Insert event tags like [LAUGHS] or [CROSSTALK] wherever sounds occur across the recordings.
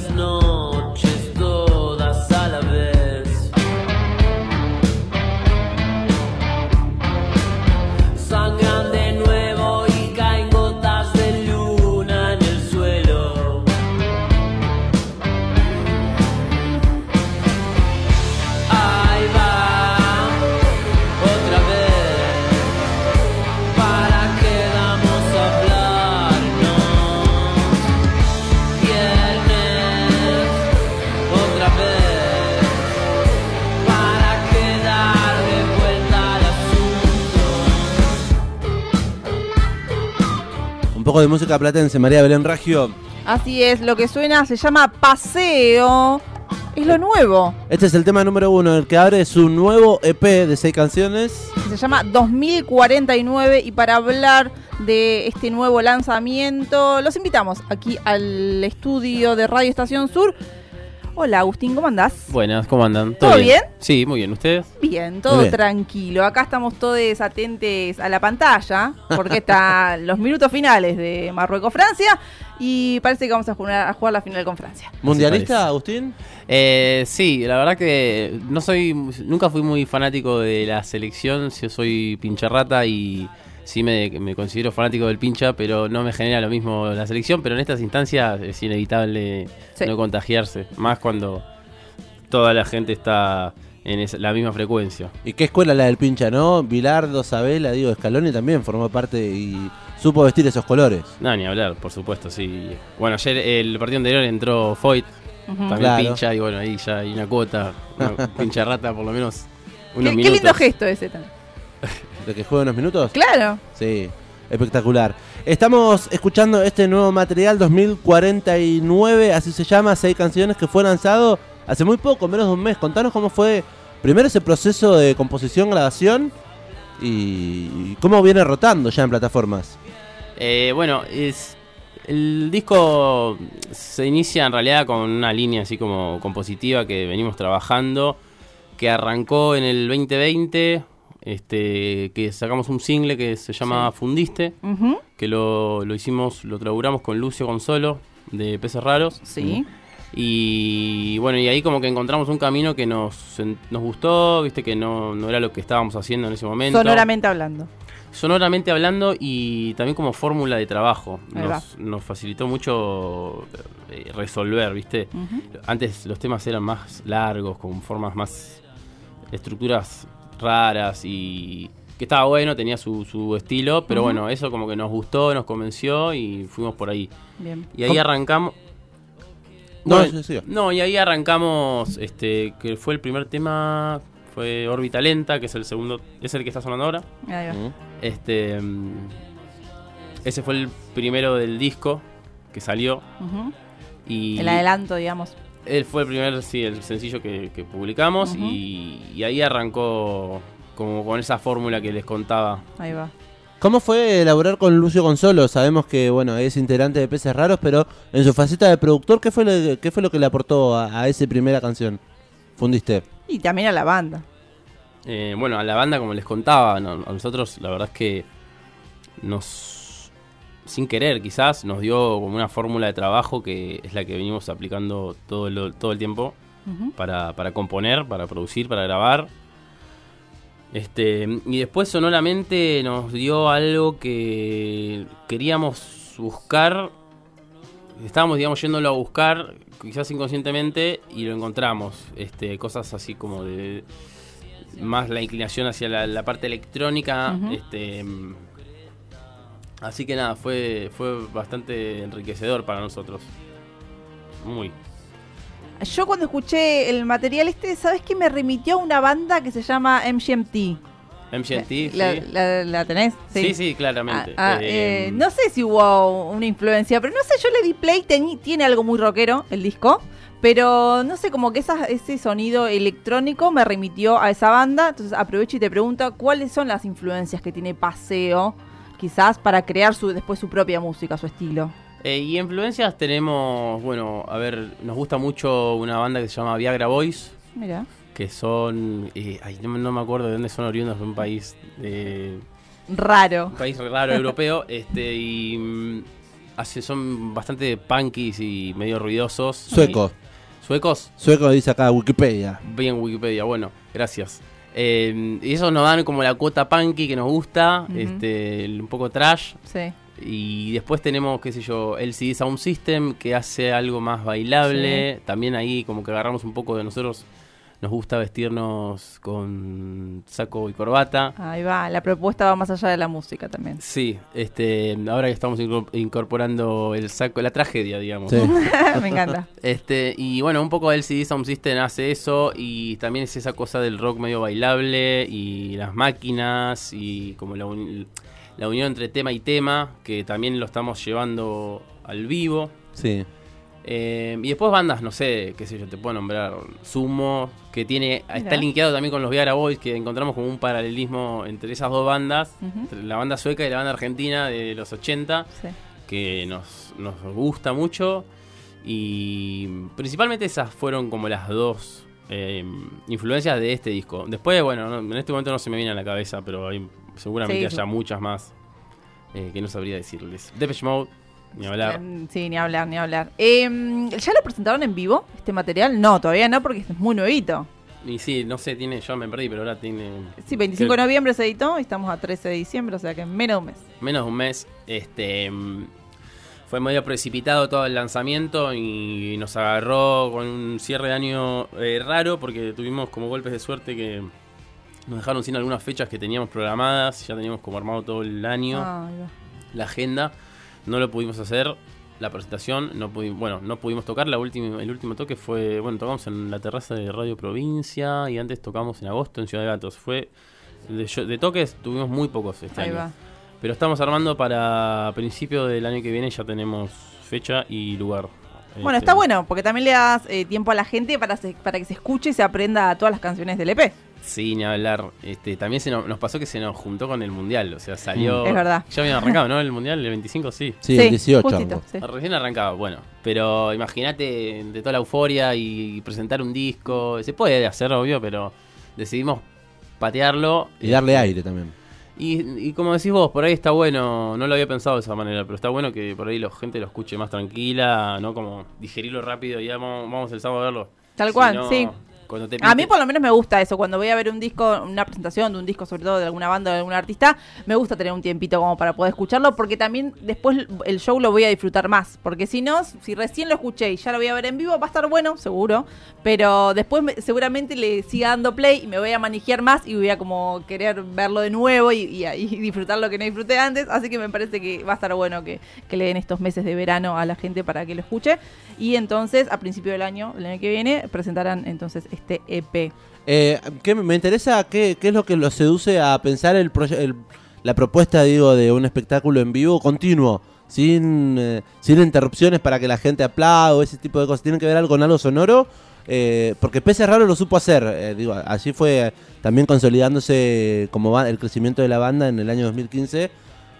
días y poco de música platense, María Belén Ragio. Así es, lo que suena se llama Paseo. Es lo nuevo. Este es el tema número uno, el que abre su nuevo EP de seis canciones. Se llama 2049 y para hablar de este nuevo lanzamiento los invitamos aquí al estudio de Radio Estación Sur. Hola Agustín, ¿cómo andás? Buenas, ¿cómo andan? ¿Todo bien? Sí, muy bien. ¿Ustedes? Bien, todo bien. tranquilo. Acá estamos todos atentos a la pantalla, porque están [LAUGHS] los minutos finales de Marruecos-Francia y parece que vamos a jugar, a jugar la final con Francia. ¿Mundialista. Agustín? Eh, sí, la verdad que no soy, nunca fui muy fanático de la selección. Yo soy pincharrata y sí me, me considero fanático del pincha, pero no me genera lo mismo la selección. Pero en estas instancias es inevitable Sí. no contagiarse, más cuando toda la gente está en esa- la misma frecuencia. ¿Y qué escuela la del pincha, no? Bilardo, Sabela, digo, Scaloni también formó parte y supo vestir esos colores. No, ni hablar, por supuesto, sí. Bueno, ayer el partido anterior entró Foyt, también Claro. pincha, y bueno, ahí ya hay una cuota, una [LAUGHS] pincha rata por lo menos ¿Qué, unos qué minutos. lindo gesto ese también. [LAUGHS] ¿De que juega unos minutos? Claro. Sí, espectacular. Estamos escuchando este nuevo material 2049, así se llama, seis canciones que fue lanzado hace muy poco, menos de un mes. Contanos cómo fue primero ese proceso de composición, grabación y cómo viene rotando ya en plataformas. Eh, bueno, es el disco se inicia en realidad con una línea así como compositiva que venimos trabajando, que arrancó en el 2020, este, que sacamos un single que se llama Fundiste, que lo, lo hicimos, lo traburamos con Lucio Consolo de Peces Raros. Sí. Y bueno, y ahí como que encontramos un camino que nos, nos gustó, viste que no, no era lo que estábamos haciendo en ese momento. Sonoramente hablando. Sonoramente hablando y también como fórmula de trabajo. Nos, nos facilitó mucho eh, resolver, viste. Antes los temas eran más largos, con formas más... estructuras raras y... que estaba bueno, tenía su, su estilo, pero bueno, eso como que nos gustó, nos convenció y fuimos por ahí. Bien. Y ahí ¿Cómo? arrancamos... No, Bueno, sí, sí. no, y ahí arrancamos, este, que fue el primer tema, fue Órbita Lenta, que es el segundo, es el que está sonando ahora. Ahí va. Este, ese fue el primero del disco que salió y El adelanto, digamos. Él fue el primer, sí, el sencillo que, que publicamos y, y ahí arrancó como con esa fórmula que les contaba. Ahí va. ¿Cómo fue elaborar con Lucio Consolo? Sabemos que bueno es integrante de Peces Raros, pero en su faceta de productor, ¿qué fue lo, qué fue lo que le aportó a, a esa primera canción? Fundiste. Y también a la banda. Eh, bueno, a la banda, como les contaba, no- a nosotros la verdad es que nos, sin querer quizás, nos dio como una fórmula de trabajo que es la que venimos aplicando todo el, todo el tiempo para, para componer, para producir, para grabar. Este, y después sonoramente nos dio algo que queríamos buscar. Estábamos, digamos, yéndolo a buscar, quizás inconscientemente, y lo encontramos. Este, cosas así como de más la inclinación hacia la, la parte electrónica. Este, así que nada, fue, fue bastante enriquecedor para nosotros. Muy. Yo cuando escuché el material este, ¿sabes qué? Me remitió a una banda que se llama MGMT. MGMT, ¿La, sí. la- la tenés? Sí, sí, claramente. Ah, ah, Eh, eh, no sé si hubo una influencia, pero no sé, yo le di play, teni- tiene algo muy rockero el disco, pero no sé, como que esa- ese sonido electrónico me remitió a esa banda, entonces aprovecho y te pregunto cuáles son las influencias que tiene Paseo, quizás para crear su después su propia música, su estilo. eh, y influencias tenemos, bueno, a ver, nos gusta mucho una banda que se llama Viagra Boys, Mira. que son, eh, ay, no, no me acuerdo de dónde son oriundos, de un país, de, Raro. un país raro europeo, [LAUGHS] este, y mm, hace, son bastante punkies y medio ruidosos. Sueco. Y- ¿Suecos? Sueco dice acá Wikipedia. Bien Wikipedia, bueno, gracias. Eh, y esos nos dan como la cuota punky que nos gusta, este, un poco trash. Sí. Y después tenemos, qué sé yo, LCD Sound System que hace algo más bailable. También ahí como que agarramos un poco de nosotros. Nos gusta vestirnos con saco y corbata. Ahí va, la propuesta va más allá de la música también. Sí, este, ahora que estamos incor- incorporando el saco, la tragedia, digamos. Sí. [LAUGHS] [LAUGHS] Me encanta. Este, y bueno, un poco LCD Sound System hace eso y también es esa cosa del rock medio bailable y las máquinas y como la, uni- la unión entre tema y tema, que también lo estamos llevando al vivo. Sí. Eh, y después bandas, no sé, qué sé yo, te puedo nombrar Sumo, que tiene está linkeado también con los Viara Boys, que encontramos como un paralelismo entre esas dos bandas, entre la banda sueca y la banda argentina de los 80 Sí. que nos, nos gusta mucho y principalmente esas fueron como las dos eh, influencias de este disco. Después, bueno, no- en este momento no se me viene a la cabeza, pero hay, seguramente Sí. haya muchas más eh, que no sabría decirles. Depeche Mode, ni hablar. Sí, ni hablar, ni hablar. Eh, ¿Ya lo presentaron en vivo, este material? No, todavía no, porque es muy nuevito. Y sí, no sé, tiene, yo me perdí, pero ahora tiene Sí, 25 de noviembre se editó y estamos a 13 de diciembre, o sea que en menos de un mes. menos de un mes. Este mm, fue medio precipitado todo el lanzamiento y nos agarró con un cierre de año eh, raro porque tuvimos como golpes de suerte que nos dejaron sin algunas fechas que teníamos programadas, ya teníamos como armado todo el año, Ah, la agenda, no lo pudimos hacer. La presentación, no pudimos, bueno, no pudimos tocar. La última, el último toque fue, bueno, tocamos en la terraza de Radio Provincia y antes tocamos en agosto en Ciudad de Gatos. Fue de, de toques tuvimos muy pocos este Ahí año. va. Pero estamos armando para principio del año que viene, ya tenemos fecha y lugar. Bueno, Este, está bueno, porque también le das eh, tiempo a la gente para, se- para que se escuche y se aprenda todas las canciones del EP. Sí, ni hablar. Este, también se nos, nos pasó que se nos juntó con el mundial, o sea, salió... Es verdad. Ya habían arrancado, ¿no? El mundial, el 25, sí. Sí, el 18. justito, sí. Recién arrancaba, bueno. Pero imagínate de toda la euforia y presentar un disco. Se puede hacer, obvio, pero decidimos patearlo. Y darle aire también. Y, y como decís vos, por ahí está bueno, no lo había pensado de esa manera, pero está bueno que por ahí la gente lo escuche más tranquila, no como digerirlo rápido y ya vamos, vamos el sábado a verlo. Tal cual, sí. Cuando te A mí por lo menos me gusta eso, cuando voy a ver un disco, una presentación de un disco sobre todo de alguna banda o de algún artista, me gusta tener un tiempito como para poder escucharlo, porque también después el show lo voy a disfrutar más, porque si no, si recién lo escuché y ya lo voy a ver en vivo, va a estar bueno, seguro, pero después me- seguramente le siga dando play y me voy a manejar más y voy a como querer verlo de nuevo y, y- y [LAUGHS] disfrutar lo que no disfruté antes, así que me parece que va a estar bueno que, que le den estos meses de verano a la gente para que lo escuche, y entonces a principio del año, el año que viene, presentarán entonces este EP. Eh, ¿qué me interesa qué, qué es lo que los seduce a pensar el, el- la propuesta, digo, de un espectáculo en vivo continuo, sin, eh, sin interrupciones para que la gente aplaude o ese tipo de cosas. ¿Tienen que ver algo con algo sonoro? Eh, porque Pese Raro lo supo hacer, eh, digo, así fue también consolidándose como el crecimiento de la banda en el año 2015.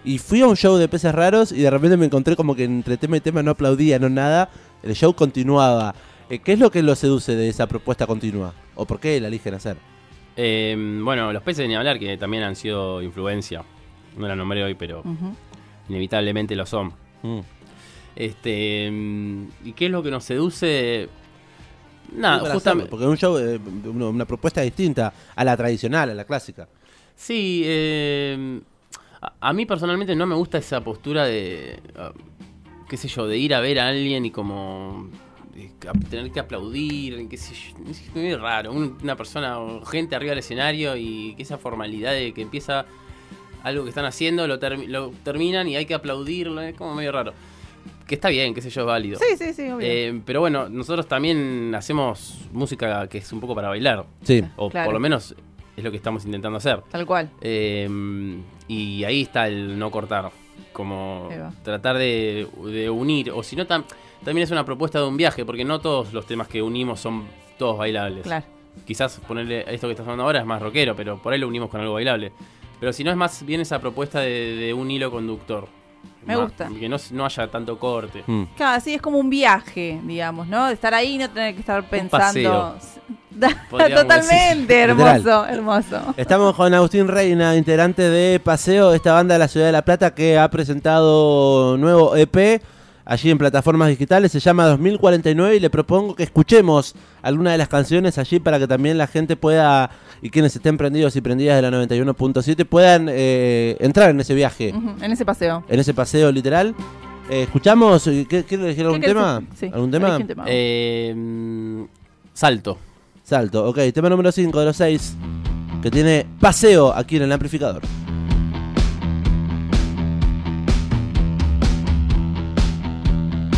Y fui a un show de Peces Raros y de repente me encontré como que entre tema y tema no aplaudía, no nada. El show continuaba. Eh, ¿Qué es lo que los seduce de esa propuesta continua? ¿O por qué la eligen hacer? Eh, bueno, los peces ni hablar, que también han sido influencia. No la nombré hoy, pero inevitablemente lo son. Mm. Este, mm, ¿Y qué es lo que nos seduce? Nada, justamente... Porque es un show, eh, una, una propuesta distinta a la tradicional, a la clásica. Sí, eh, a, a mí personalmente no me gusta esa postura de, ah, qué sé yo, de ir a ver a alguien y como tener que aplaudir, qué sé yo, es muy raro, Un- una persona o gente arriba del escenario y que esa formalidad de que empieza algo que están haciendo, lo, termi- lo terminan y hay que aplaudirlo, es como medio raro. Que está bien, qué sé yo, es válido. Sí, sí, sí, obvio. Eh, pero bueno, nosotros también hacemos música que es un poco para bailar, Sí. o Claro. por lo menos es lo que estamos intentando hacer. Tal cual. Eh, y ahí está el no cortar. Como tratar de, de unir. O si no, tam- también es una propuesta de un viaje, porque no todos los temas que unimos son todos bailables. Claro. Quizás ponerle esto que estás hablando ahora es más rockero, pero por ahí lo unimos con algo bailable. Pero si no, es más bien esa propuesta de, de un hilo conductor. Me gusta. Que no, no haya tanto corte. Mm. Claro, sí, es como un viaje, digamos, ¿no? De estar ahí y no tener que estar pensando. [LAUGHS] Totalmente, decir. hermoso, hermoso. Estamos con Agustín Reina, integrante de Paseo, esta banda de la ciudad de La Plata que ha presentado nuevo EP allí en plataformas digitales, se llama 2049 y le propongo que escuchemos alguna de las canciones allí para que también la gente pueda, y quienes estén prendidos y prendidas de la 91.7 puedan eh, entrar en ese viaje, En ese paseo. en ese paseo literal. Eh, ¿Escuchamos? ¿Qué- ¿Quiere elegir algún ¿Qué querés tema? Sí, ¿Algún tema? elegí un tema. Eh, salto. Salto, ok, tema número 5 de los 6 que tiene paseo aquí en el amplificador.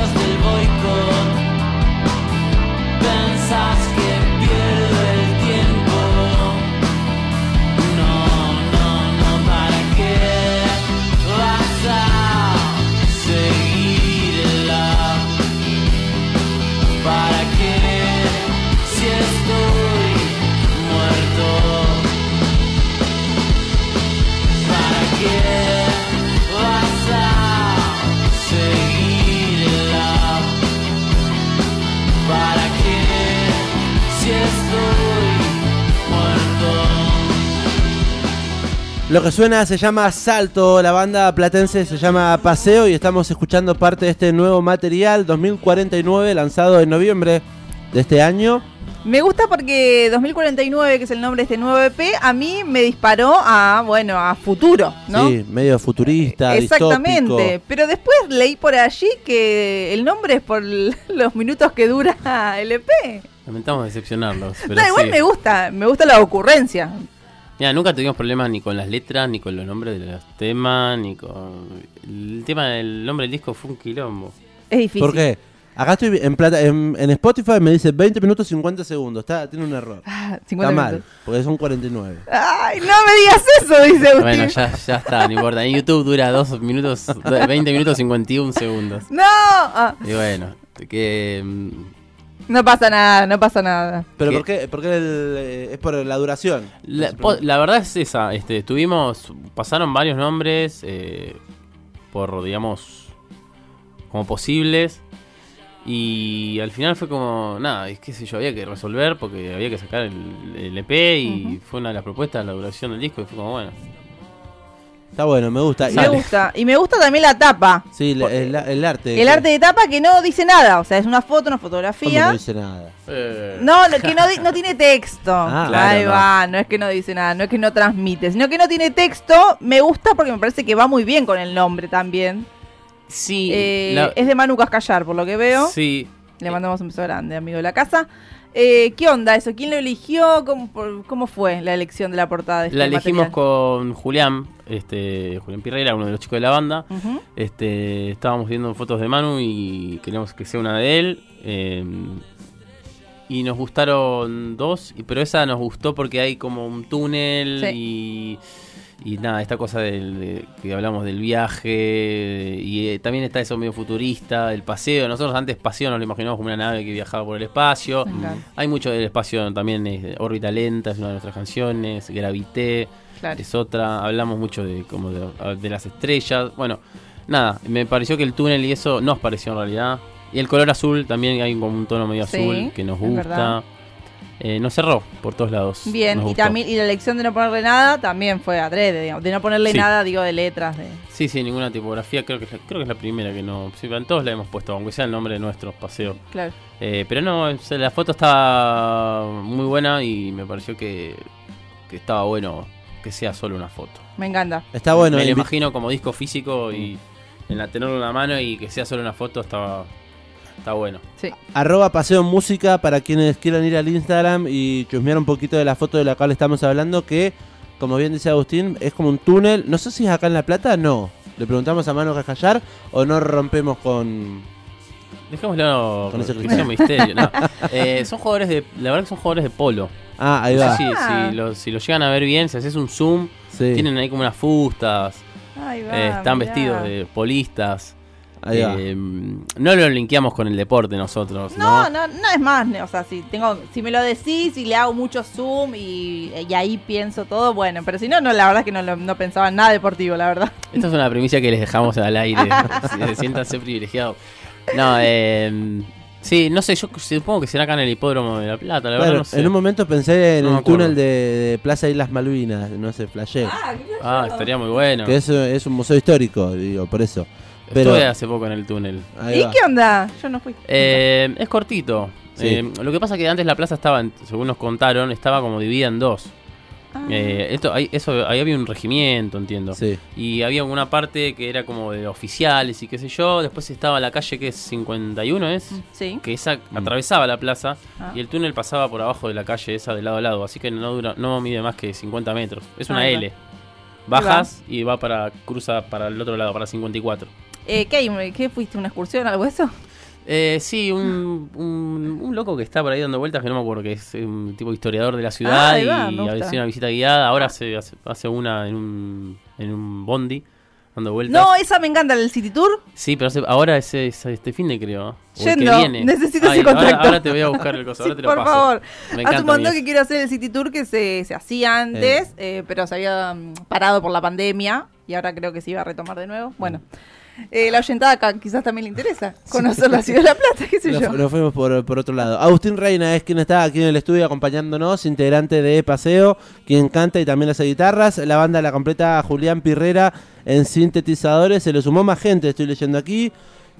Las cenizas del boicot. Lo que suena se llama Salto, la banda platense se llama Paseo y estamos escuchando parte de este nuevo material 2049 lanzado en noviembre de este año. Me gusta porque 2049, que es el nombre de este nuevo EP, a mí me disparó a, bueno, a futuro, ¿no? Sí, medio futurista, Exactamente, distópico. pero después leí por allí que el nombre es por [LAUGHS] los minutos que dura el EP. Lamentamos decepcionarlos. Pero Da igual sí. me gusta, me gusta la ocurrencia. Mira, nunca tuvimos problemas ni con las letras, ni con los nombres de los temas, ni con. El tema del nombre del disco fue un quilombo. Es difícil. ¿Por qué? Acá estoy en, plata, en, en Spotify me dice 20 minutos 50 segundos. Está, tiene un error. Ah, 50 Está mal, minutos. porque son 49. Ay, no me digas eso, dice Agustín. Bueno, ya, ya está, no importa. En YouTube dura 2 minutos, 20 minutos 51 segundos. No, ah, Y bueno, que. No pasa nada, no pasa nada. ¿Pero ¿Qué? por qué? Porque el, eh, es por la duración. La, po- la verdad es esa, este, tuvimos, pasaron varios nombres eh, por, digamos, como posibles y al final fue como, nada, es que sé yo, había que resolver porque había que sacar el, el EP y fue una de las propuestas, la duración del disco y fue como, bueno, Está bueno, me gusta. Y- Me gusta. Y me gusta también la tapa. Sí, la- el, el arte. El arte de tapa que no dice nada. O sea, es una foto, una ¿Cómo fotografía. no dice nada. Eh, No, no, que no, no tiene texto. Ah, claro, Ahí no. va, no es que no dice nada, no es que no transmite, sino que no tiene texto. Me gusta porque me parece que va muy bien con el nombre también. sí, Eh, la- Es de Manu Cascallar, por lo que veo. sí. Le mandamos un beso grande, amigo de la casa. Eh, ¿Qué onda eso? ¿Quién lo eligió? ¿Cómo, por- cómo fue la elección de la portada de este La elegimos material? con Julián, este, Julián Pirrera, uno de los chicos de la banda. Este, estábamos viendo fotos de Manu y queríamos que sea una de él. eh, y nos gustaron dos, pero esa nos gustó porque hay como un túnel y, y nada, esta cosa del, de- que hablamos del viaje. Y eh, también está eso medio futurista, el paseo. Nosotros antes paseo nos lo imaginamos como una nave que viajaba por el espacio. Hay mucho del espacio también, eh, Órbita Lenta es una de nuestras canciones, Gravité Claro. es otra, hablamos mucho de como de, de las estrellas, bueno, nada, me pareció que el túnel y eso nos pareció en realidad. Y el color azul también hay como un tono medio Sí, azul que nos es gusta. Eh, nos cerró por todos lados. Bien, y también y la elección de no ponerle nada también fue adrede, digamos. De no ponerle Sí. nada, digo, de letras. De... Sí, sí, ninguna tipografía, creo que, es la- creo que es la primera que no. Sí, en todos la hemos puesto, aunque sea el nombre de nuestro paseo. Claro. Eh, pero no, la foto está muy buena y me pareció que, que estaba bueno que sea solo una foto. Me encanta. Está bueno. me lo imagino como disco físico y en la tenerlo en la mano y que sea solo una foto está, está bueno. Sí. Arroba Paseo Música para quienes quieran ir al Instagram y chusmear un poquito de la foto de la cual estamos hablando, que, como bien dice Agustín, es como un túnel. No sé si es acá en La Plata, no. Le preguntamos a Mano Cascallar o no rompemos con... Dejémoslo Con ese un misterio. no. [LAUGHS] Eh, son jugadores de. La verdad que son jugadores de polo. Ah, ahí No sé va. si, Ah. si lo, si lo llegan a ver bien, si haces un zoom, Sí, tienen ahí como unas fustas, Ahí va, eh, están mirá. vestidos de polistas. Ahí va. Eh, no lo linkeamos con el deporte nosotros, No, ¿no? no, no es más, o sea, si tengo, si me lo decís y le hago mucho zoom y, y ahí pienso todo, bueno, pero si no, no, la verdad es que no, lo- no pensaba en nada deportivo, la verdad. [LAUGHS] Esta es una primicia que les dejamos al aire. si- [LAUGHS] Siéntanse privilegiados. No, eh, sí, no sé, yo supongo que será acá en el hipódromo de La Plata, la verdad Claro, no sé. en un momento pensé en No el túnel de, de Plaza Islas Malvinas, no sé, flashé. Ah, estaría muy bueno. Que es, es un museo histórico, digo, por eso. Pero, Estuve hace poco en el túnel. ahí ¿Y va. qué onda? Yo no fui. Eh, es cortito. Sí. Eh, lo que pasa es que antes la plaza estaba, en- según nos contaron, estaba como dividida en dos. Ah. Eh, esto, ahí, eso, ahí había un regimiento, entiendo. Sí. Y había una parte que era como de oficiales y qué sé yo. Después estaba la calle que es 51, ¿es? Sí. Que esa atravesaba la plaza Ah. y el túnel pasaba por abajo de la calle esa de lado a lado. Así que no dura, no mide más que 50 metros. Es una va. L. Bajas y va para cruza para el otro lado, para 54. Eh, ¿qué? ¿Qué fuiste? ¿Una excursión algo de eso? Eh, sí, un, un, un loco que está por ahí dando vueltas, que no me acuerdo, que es un tipo historiador de la ciudad Ah, y gusta. hace una visita guiada. Ahora hace, hace, hace una en un, en un bondi, dando vueltas. No, esa me encanta, el City Tour. Sí, pero hace- ahora es, es este fin de creo. O el Yendo, que viene. necesito ese Ay, contacto. Ahora, te voy a buscar el coso, ahora [LAUGHS] te lo por paso. favor. Me Hace encanta un montón a que quiero hacer el City Tour que se, se hacía antes, eh, pero se había mm, parado por la pandemia y ahora creo que se iba a retomar de nuevo. Bueno, eh, la oyentada acá quizás también le interesa conocer la ciudad de La Plata, qué sé Nos, yo. nos fuimos por, por otro lado. Agustín Reina es quien está aquí en el estudio acompañándonos, integrante de Paseo, quien canta y también hace guitarras. La banda la completa Julián Pirrera en sintetizadores. Se le sumó más gente, estoy leyendo aquí.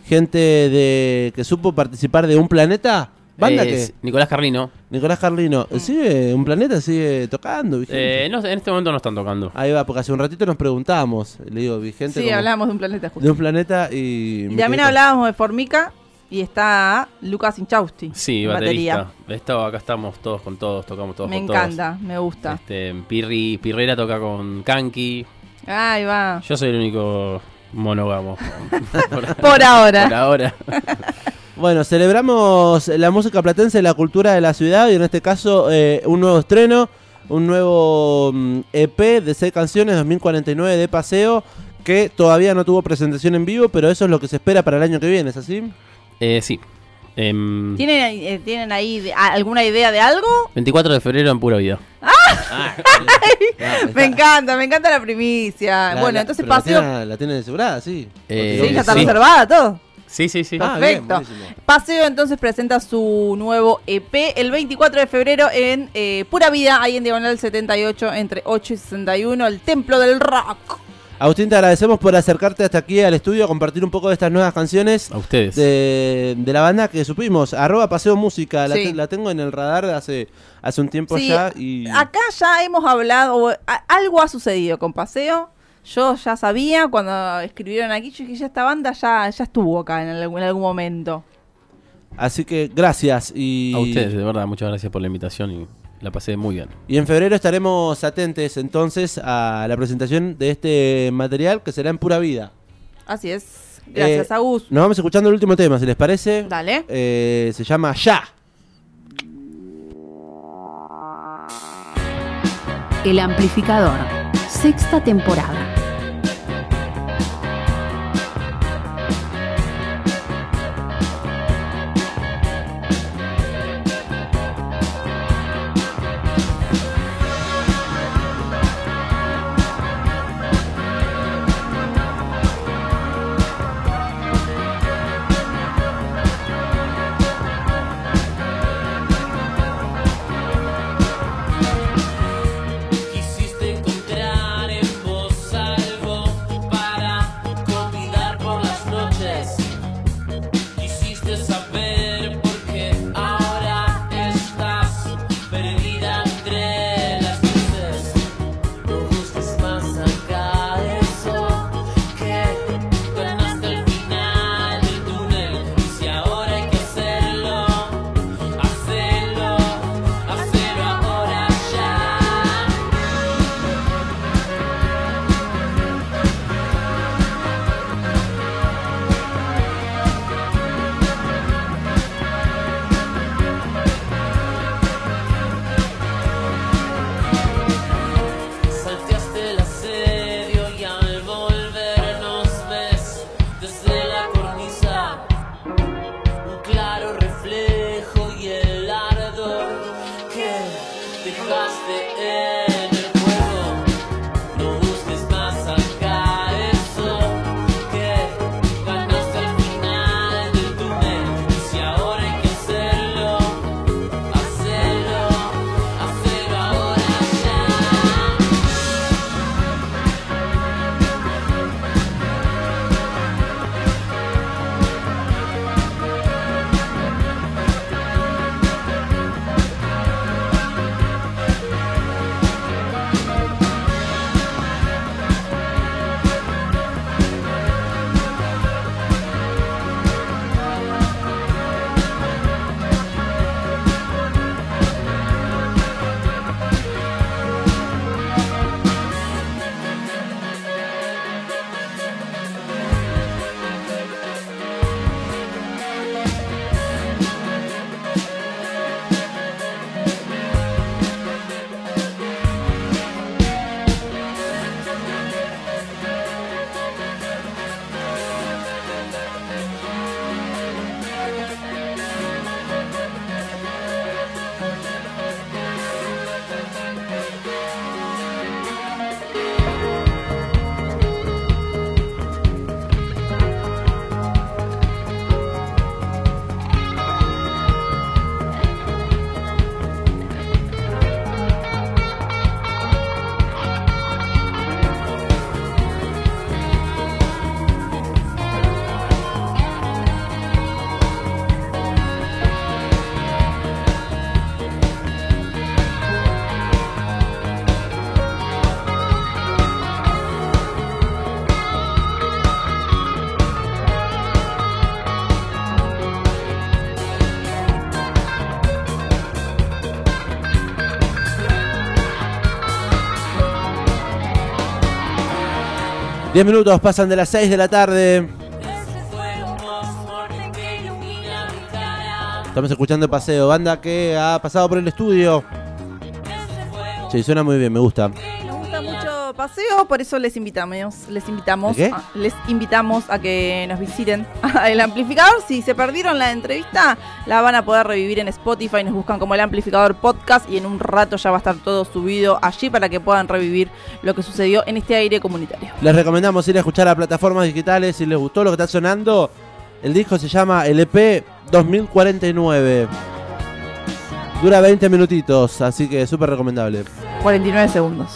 Gente de que supo participar de Un Planeta. ¿Banda Es que? Nicolás Carlino. Nicolás Carlino. ¿Sigue Un Planeta? ¿Sigue tocando? vigente? Eh, no en este momento no están tocando. Ahí va, porque hace un ratito nos preguntamos. Le digo, vigente. Sí, como- hablábamos de un planeta justo. de Un Planeta y. Y también con- hablábamos de Formica y está Lucas Inchausti. Sí, en baterista. Esto, acá estamos todos con todos, tocamos todos Me con todos. encanta, me gusta. Este, Pirri, Pirrera toca con Kanki. Ahí va. Yo soy el único monógamo. [LAUGHS] [LAUGHS] por, Por ahora. por ahora. [LAUGHS] Bueno, celebramos la música platense, la cultura de la ciudad y en este caso eh, un nuevo estreno, un nuevo mm, EP de seis canciones 2049 de paseo que todavía no tuvo presentación en vivo, pero eso es lo que se espera para el año que viene, ¿es así? Eh, sí. Em, ¿Tienen, ahí- eh, ¿Tienen ahí de- a- alguna idea de algo? 24 de febrero en pura [LAUGHS] vida. Me encanta, me encanta la primicia. La- bueno, la- entonces pero la paseo. tiene- La tiene asegurada, sí. Eh, Sí, ya está sí. reservada todo. Sí, sí, sí. Ah, bien, Perfecto. Paseo entonces presenta su nuevo EP el 24 de febrero en eh, Pura Vida, ahí en Diagonal 78, entre 8 y 61, el Templo del Rock. Agustín, te agradecemos por acercarte hasta aquí al estudio a compartir un poco de estas nuevas canciones A ustedes. de, de la banda que supimos. Arroba Paseo Música, la, Sí. te- la tengo en el radar de hace, hace un tiempo Sí, ya. Y... Acá ya hemos hablado, algo ha sucedido con Paseo. Yo ya sabía cuando escribieron aquí, yo dije, ya esta banda ya, ya estuvo acá en algún, en algún momento. Así que gracias. Y, A ustedes, de verdad, muchas gracias por la invitación y la pasé muy bien. y en febrero estaremos atentos entonces a la presentación de este material que será en pura vida. Así es. Gracias, Eh, Agus. Nos vamos escuchando el último tema, si les parece. Dale. Eh, se llama Ya. El amplificador. Sexta temporada. 10 minutos pasan de las 6 de la tarde. Estamos escuchando el Paseo, banda que ha pasado por el estudio. Sí, suena muy bien, me gusta. Paseo, por eso les invitamos, les invitamos, a, les invitamos a que nos visiten [LAUGHS] el amplificador. Si se perdieron la entrevista, la van a poder revivir en Spotify. Nos buscan como el amplificador podcast y en un rato ya va a estar todo subido allí para que puedan revivir lo que sucedió en este aire comunitario. Les recomendamos ir a escuchar a plataformas digitales si les gustó lo que está sonando. El disco se llama LP 2049. Dura 20 minutitos, así que súper recomendable. 49 segundos.